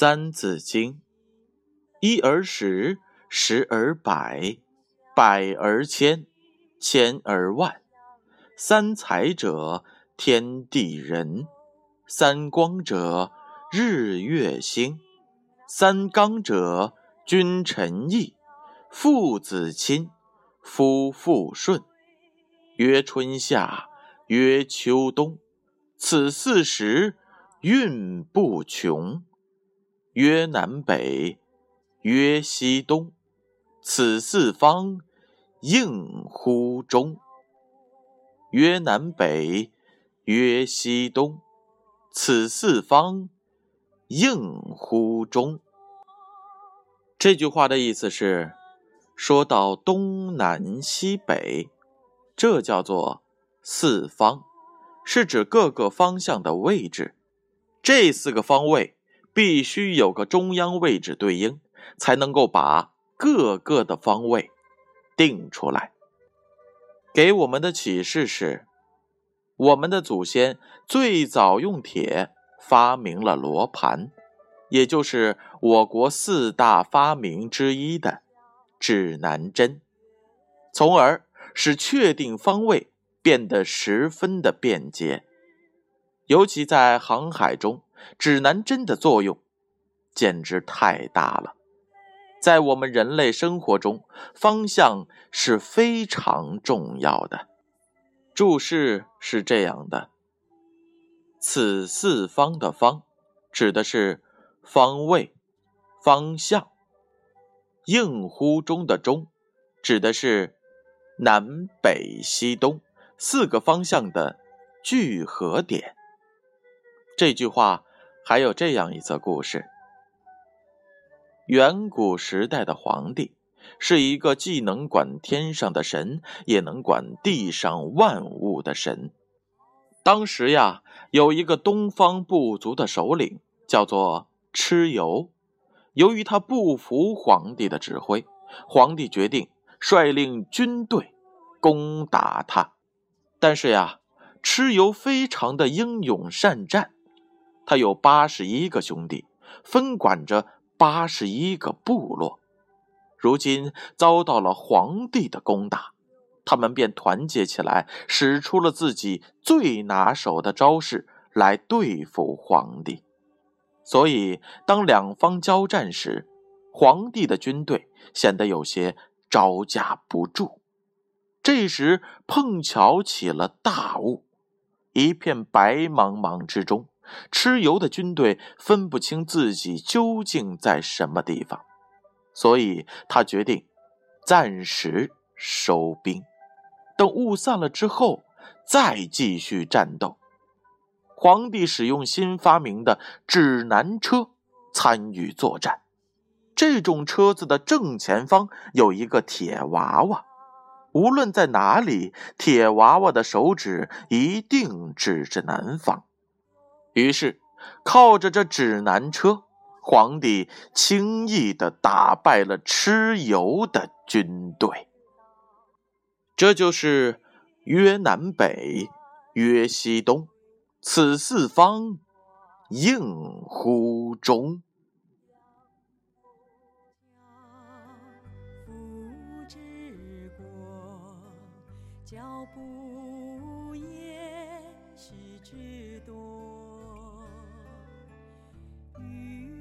三字经：一而十，十而百，百而千，千而万。三才者，天地人；三光者，日月星；三纲者，君臣义，父子亲，夫妇顺。曰春夏，曰秋冬，此四时运不穷。曰南北，曰西东，此四方应乎中。曰南北，曰西东，此四方应乎中。这句话的意思是，说到东南西北，这叫做四方，是指各个方向的位置。这四个方位。必须有个中央位置对应，才能够把各个的方位定出来。给我们的启示是，我们的祖先最早用铁发明了罗盘，也就是我国四大发明之一的指南针，从而使确定方位变得十分的便捷，尤其在航海中。指南针的作用简直太大了，在我们人类生活中，方向是非常重要的。注释是这样的：此四方的“方”指的是方位、方向；应乎中的“中”指的是南北西东四个方向的聚合点。这句话。还有这样一则故事：远古时代的皇帝是一个既能管天上的神，也能管地上万物的神。当时呀，有一个东方部族的首领，叫做蚩尤。由于他不服皇帝的指挥，皇帝决定率领军队攻打他。但是呀，蚩尤非常的英勇善战。他有八十一个兄弟，分管着八十一个部落。如今遭到了皇帝的攻打，他们便团结起来，使出了自己最拿手的招式来对付皇帝。所以，当两方交战时，皇帝的军队显得有些招架不住。这时，碰巧起了大雾，一片白茫茫之中。蚩尤的军队分不清自己究竟在什么地方，所以他决定暂时收兵，等雾散了之后再继续战斗。皇帝使用新发明的指南车参与作战，这种车子的正前方有一个铁娃娃，无论在哪里，铁娃娃的手指一定指着南方。于是，靠着这指南车，皇帝轻易的打败了蚩尤的军队。这就是“曰南北，曰西东，此四方应乎中”。教不也是多。一